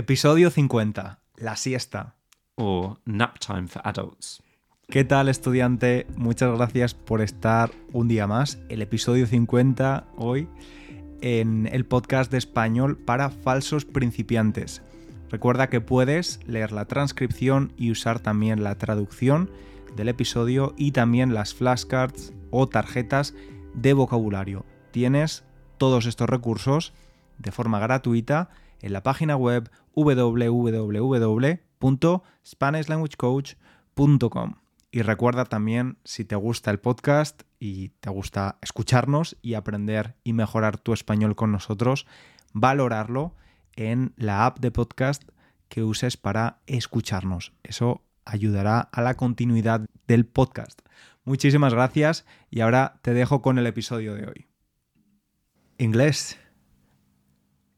Episodio 50. La siesta. or nap time for adults. ¿Qué tal estudiante? Muchas gracias por estar un día más, el episodio 50 hoy, en el podcast de español para falsos principiantes. Recuerda que puedes leer la transcripción y usar también la traducción del episodio y también las flashcards o tarjetas de vocabulario. Tienes todos estos recursos de forma gratuita en la página web www.spanishlanguagecoach.com. Y recuerda también, si te gusta el podcast y te gusta escucharnos y aprender y mejorar tu español con nosotros, valorarlo en la app de podcast que uses para escucharnos. Eso ayudará a la continuidad del podcast. Muchísimas gracias y ahora te dejo con el episodio de hoy. Inglés.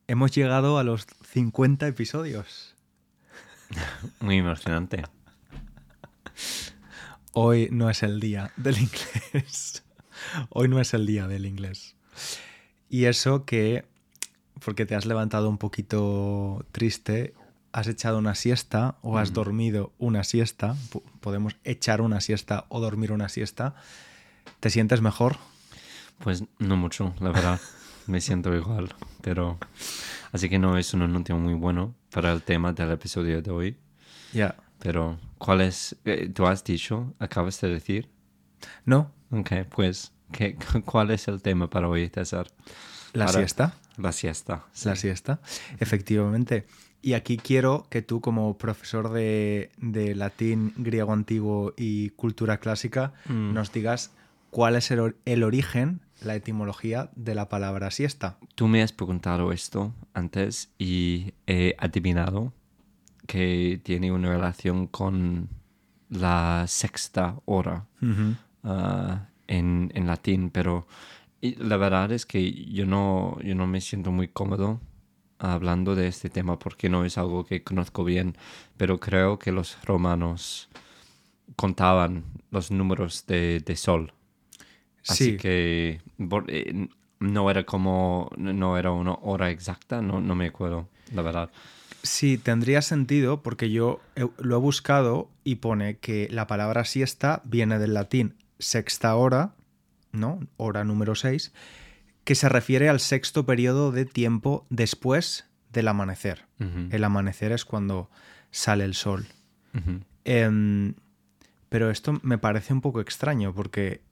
Hemos llegado a los 50 episodios. Muy emocionante. Hoy no es el día del inglés. Hoy no es el día del inglés. Y eso que, porque te has levantado un poquito triste, has echado una siesta o has dormido una siesta, po- podemos echar una siesta o dormir una siesta, ¿te sientes mejor? Pues no mucho, la verdad. Me siento igual, pero... Así que no es un anuncio muy bueno para el tema del episodio de hoy. Ya. Pero, ¿cuál es? eh, ¿Tú has dicho? ¿Acabas de decir? ¿No? Ok, pues, ¿qué, ¿cuál es el tema para hoy, César? ¿La Para- siesta? La siesta. sí. La siesta, efectivamente. Y aquí quiero que tú, como profesor de, de latín, griego antiguo y cultura clásica, Mm. nos digas cuál es el, or- el origen, la etimología de la palabra siesta. Tú me has preguntado esto antes y he adivinado que tiene una relación con la sexta hora ah, en, en latín, pero la verdad es que yo no, yo no me siento muy cómodo hablando de este tema porque no es algo que conozco bien, pero creo que los romanos contaban los números de, de sol. Así Sí. que eh, no era como, no era una hora exacta, no, no me acuerdo, la verdad. Sí, tendría sentido porque yo he- lo he buscado y pone que la palabra siesta viene del latín sexta hora, ¿no? Hora número 6, que se refiere al sexto periodo de tiempo después del amanecer. El amanecer es cuando sale el sol. Em, pero esto me parece un poco extraño porque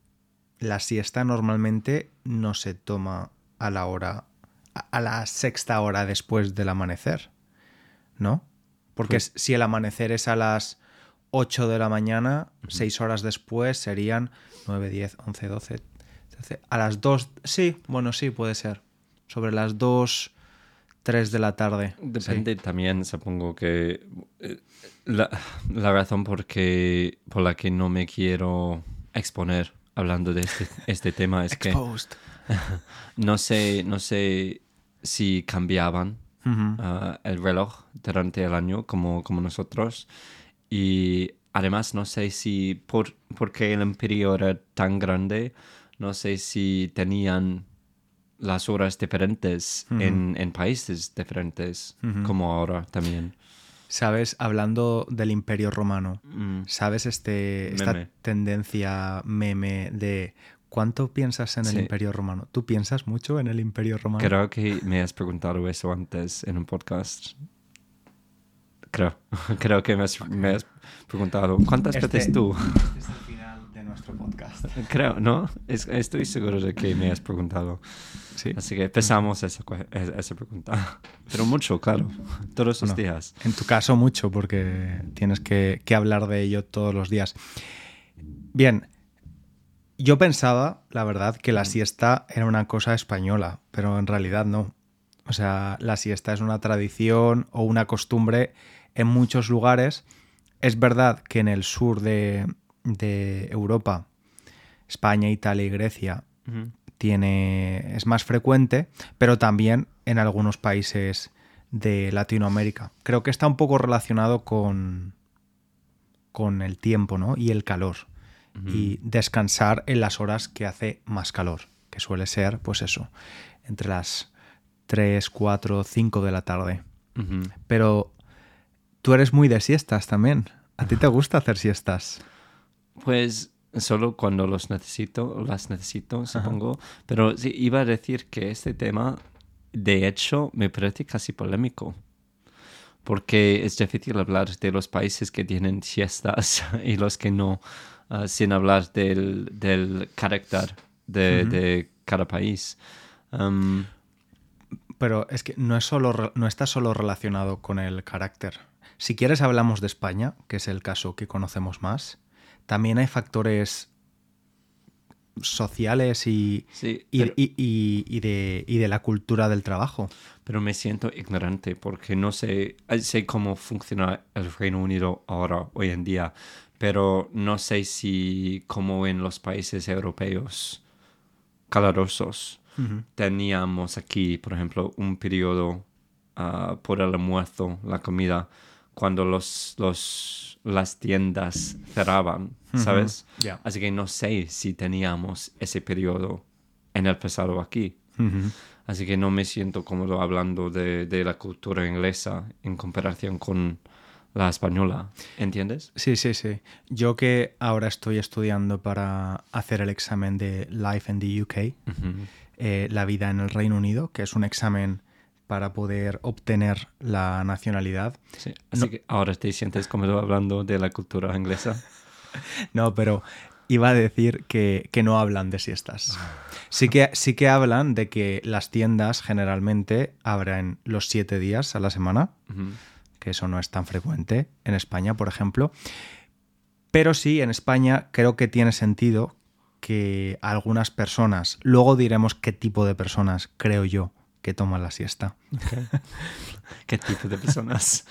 la siesta normalmente no se toma a la hora, a- la sexta hora después del amanecer, ¿no? Porque si el amanecer es a las 8 de la mañana, seis horas después serían 9, 10, 11, 12, 13. A las 2, sí, bueno, sí, puede ser. Sobre las 2, 3 de la tarde. sí. Depende también, supongo que eh, la, la razón por, que, por la que no me quiero exponer hablando de este, este tema es que no sé, no sé si cambiaban ah, el reloj durante el año como, como nosotros. Y además no sé si por, porque el imperio era tan grande, no sé si tenían las horas diferentes en, en países diferentes como ahora también. ¿Sabes? Hablando del Imperio Romano, Mm, ¿sabes este, esta Meme. tendencia meme de cuánto piensas en el. Imperio Romano? ¿Tú piensas mucho en el Imperio Romano? Creo que me has preguntado eso antes en un podcast. Creo, creo que me has, me has preguntado, ¿cuántas Este- veces tú? Nuestro podcast. Creo, ¿no? Es- estoy seguro de que me has preguntado. Sí. Así que empezamos esa, esa esa pregunta. Pero mucho, claro. Todos los Bueno. días. En tu caso mucho, porque tienes que, que hablar de ello todos los días. Bien, yo pensaba, la verdad, que la siesta era una cosa española, pero en realidad no. O sea, la siesta es una tradición o una costumbre en muchos lugares. Es verdad que en el sur de, de Europa, España, Italia y Grecia, tiene, es más frecuente, pero también en algunos países de Latinoamérica. Creo que está un poco relacionado con, con el tiempo ¿no? y el calor. Y descansar en las horas que hace más calor, que suele ser, pues eso, entre las 3, 4, 5 de la tarde. Pero tú eres muy de siestas también. ¿A ti te gusta hacer siestas? Pues solo cuando los necesito, las necesito, supongo. Pero sí, iba a decir que este tema, de hecho, me parece casi polémico. Porque es difícil hablar de los países que tienen siestas y los que no, ah, sin hablar del, carácter de, cada país. Pero es que no, es solo, no está solo relacionado con el carácter. Si quieres hablamos de España, que es el caso que conocemos más. También hay factores sociales y, y, de, la cultura del trabajo. Pero me siento ignorante porque no sé, sé cómo funciona el Reino Unido ahora, hoy en día, pero no sé si como en los países europeos calurosos teníamos aquí, por ejemplo, un periodo ah, por el almuerzo, la comida, cuando los, los, las tiendas cerraban, ¿sabes? Así que no sé si teníamos ese periodo en el pasado aquí. Así que no me siento cómodo hablando de, de, la cultura inglesa en comparación con la española, ¿entiendes? Sí, sí, sí. Yo que ahora estoy estudiando para hacer el examen de Life in the UK, eh, la vida en el Reino Unido, que es un examen para poder obtener la nacionalidad. Sí, así que ahora te sientes como hablando de la cultura inglesa. no, pero iba a decir que, no hablan de siestas. Sí que, sí que hablan de que las tiendas generalmente abren los siete días a la semana, que eso no es tan frecuente en España, por ejemplo. Pero sí, en España creo que tiene sentido que algunas personas, luego diremos qué tipo de personas creo yo que toman la siesta. ¿Qué tipo de personas?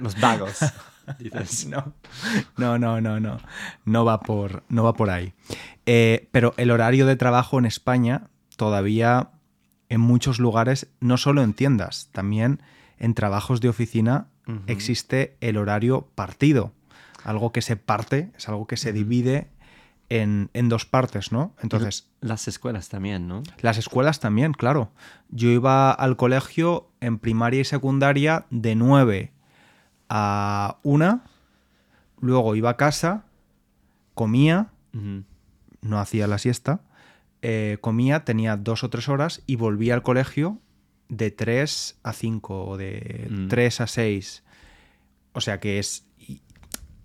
los vagos. No, no, no, no, no. No va por, no va por ahí. Eh, pero el horario de trabajo en España todavía en muchos lugares, no solo en tiendas, también en trabajos de oficina existe el horario partido. Algo que se parte, es algo que se divide en, dos partes, ¿no? Entonces. Las escuelas también, ¿no? Las escuelas también, claro. Yo iba al colegio en primaria y secundaria de 9 a 1, luego iba a casa, comía, no hacía la siesta, eh, comía, tenía dos o tres horas y volvía al colegio de 3 a 5 o de 3 mm. a 6. O sea que es.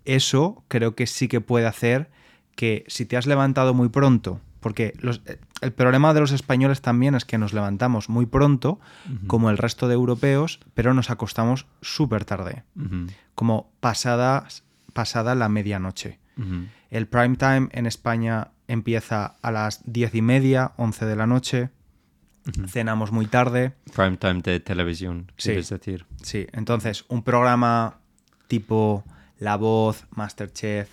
Eso creo que sí que puede hacer que si te has levantado muy pronto, porque el problema de los españoles también es que nos levantamos muy pronto, como el resto de europeos, pero nos acostamos súper tarde, como pasada, pasada la medianoche. El prime time en España empieza a las diez y media, once de la noche. Cenamos muy tarde. Prime time de televisión, sí, es decir. Sí, entonces un programa tipo La Voz, Masterchef,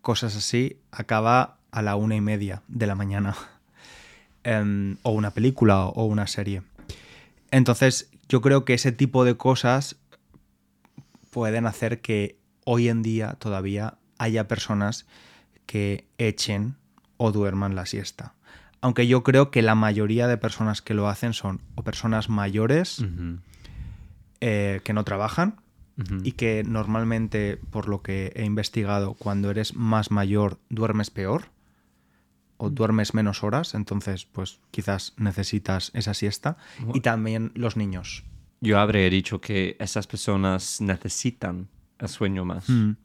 cosas así, acaba a la una y media de la mañana. Em, o una película o una serie. Entonces, yo creo que ese tipo de cosas pueden hacer que hoy en día todavía haya personas que echen o duerman la siesta. Aunque yo creo que la mayoría de personas que lo hacen son o personas mayores eh, que no trabajan y que normalmente, por lo que he investigado, cuando eres más mayor duermes peor o mm. duermes menos horas, entonces pues quizás necesitas esa siesta. Y también los niños. Yo habría dicho que esas personas necesitan el sueño más. Mm,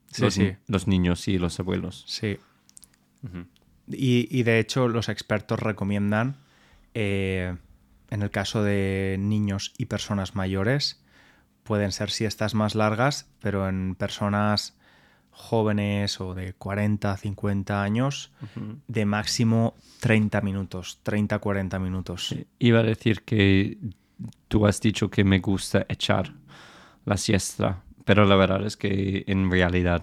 los, niños y los abuelos. Sí. y, de hecho los expertos recomiendan, eh, en el caso de niños y personas mayores, pueden ser siestas más largas, pero en personas jóvenes o de 40, 50 años, de máximo 30 minutos, 30, 40 minutos. Iba a decir que tú has dicho que me gusta echar la siesta, pero la verdad es que en realidad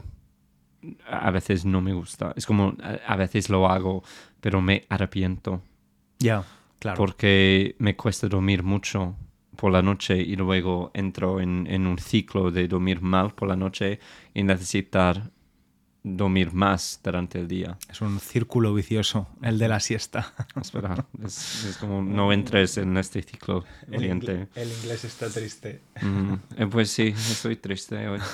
a veces no me gusta. Es como a veces lo hago, pero me arrepiento. Ya, claro. Porque me cuesta dormir mucho por la noche y luego entro en, un ciclo de dormir mal por la noche y necesitar dormir más durante el día. Es un círculo vicioso, el de la siesta. Espera, es, es como no entres en este ciclo oriente. El inglés está triste. Mm, eh, pues sí, estoy triste hoy.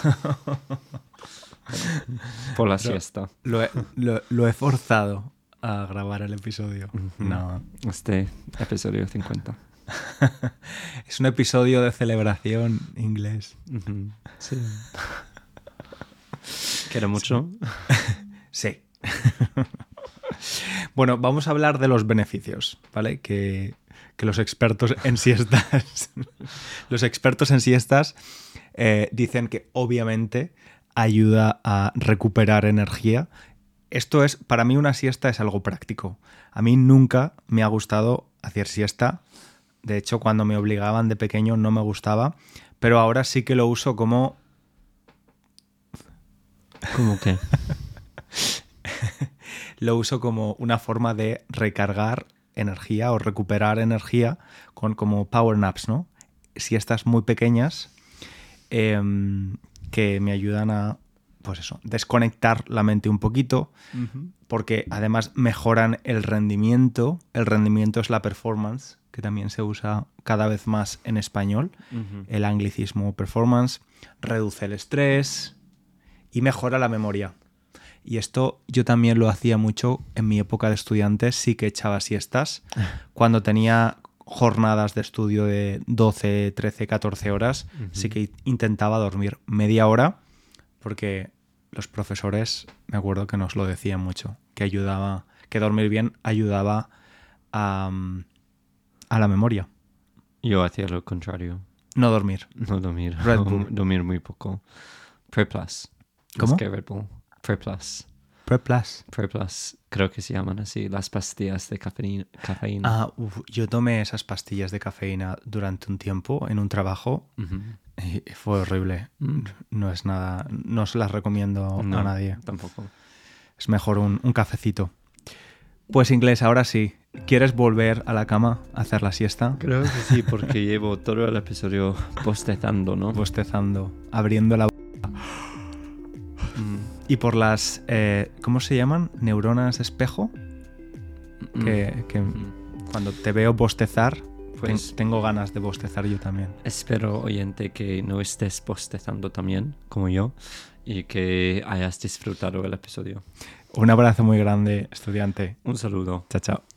Por la siesta. Lo he, lo- lo he forzado a grabar el episodio. No. Este episodio 50. Es un episodio de celebración inglés. Sí. ¿Quiere mucho? Sí. bueno, vamos a hablar de los beneficios, ¿vale? Que, que los expertos en siestas. los expertos en siestas eh, dicen que obviamente ayuda a recuperar energía. Esto es, para mí una siesta es algo práctico. A mí nunca me ha gustado hacer siesta. De hecho, cuando me obligaban de pequeño no me gustaba. Pero ahora sí que lo uso como ¿Cómo que? lo uso como una forma de recargar energía o recuperar energía con como power naps, ¿no? Siestas muy pequeñas em, que me ayudan a, pues eso, desconectar la mente un poquito, porque además mejoran el rendimiento. El rendimiento es la performance, que también se usa cada vez más en español. El anglicismo performance reduce el estrés y mejora la memoria. Y esto yo también lo hacía mucho en mi época de estudiante, sí que echaba siestas. Cuando tenía jornadas de estudio de 12, 13, 14 horas, sí que intentaba dormir media hora, porque los profesores, me acuerdo que nos lo decían mucho, que ayudaba, que dormir bien ayudaba a, mm, a la memoria. Yo hacía lo contrario. No dormir. No dormir. Red Bull. Dormir muy poco. Pre Plus. ¿Cómo? Más que Red Bull. Pre Plus. Prep Plus. Pre Plus. Creo que se llaman así. Las pastillas de cafeína. cafeína. Ah, uf, yo tomé esas pastillas de cafeína durante un tiempo en un trabajo y fue horrible. Mm. No es nada, no se las recomiendo No, a nadie. Tampoco. Es mejor un, un cafecito. Pues inglés, ahora sí. ¿Quieres volver a la cama a hacer la siesta? Creo que sí, porque llevo todo el episodio bostezando, ¿no? Bostezando, abriendo la boca. Mm, Y por las, eh, ¿cómo se llaman? Neuronas espejo. mm, Que, que mm. cuando te veo bostezar, Pues- ten- tengo ganas de bostezar yo también. Espero, oyente, que no estés bostezando también, como yo, y que hayas disfrutado el episodio. Un abrazo muy grande, estudiante. Un saludo. Chao, chao.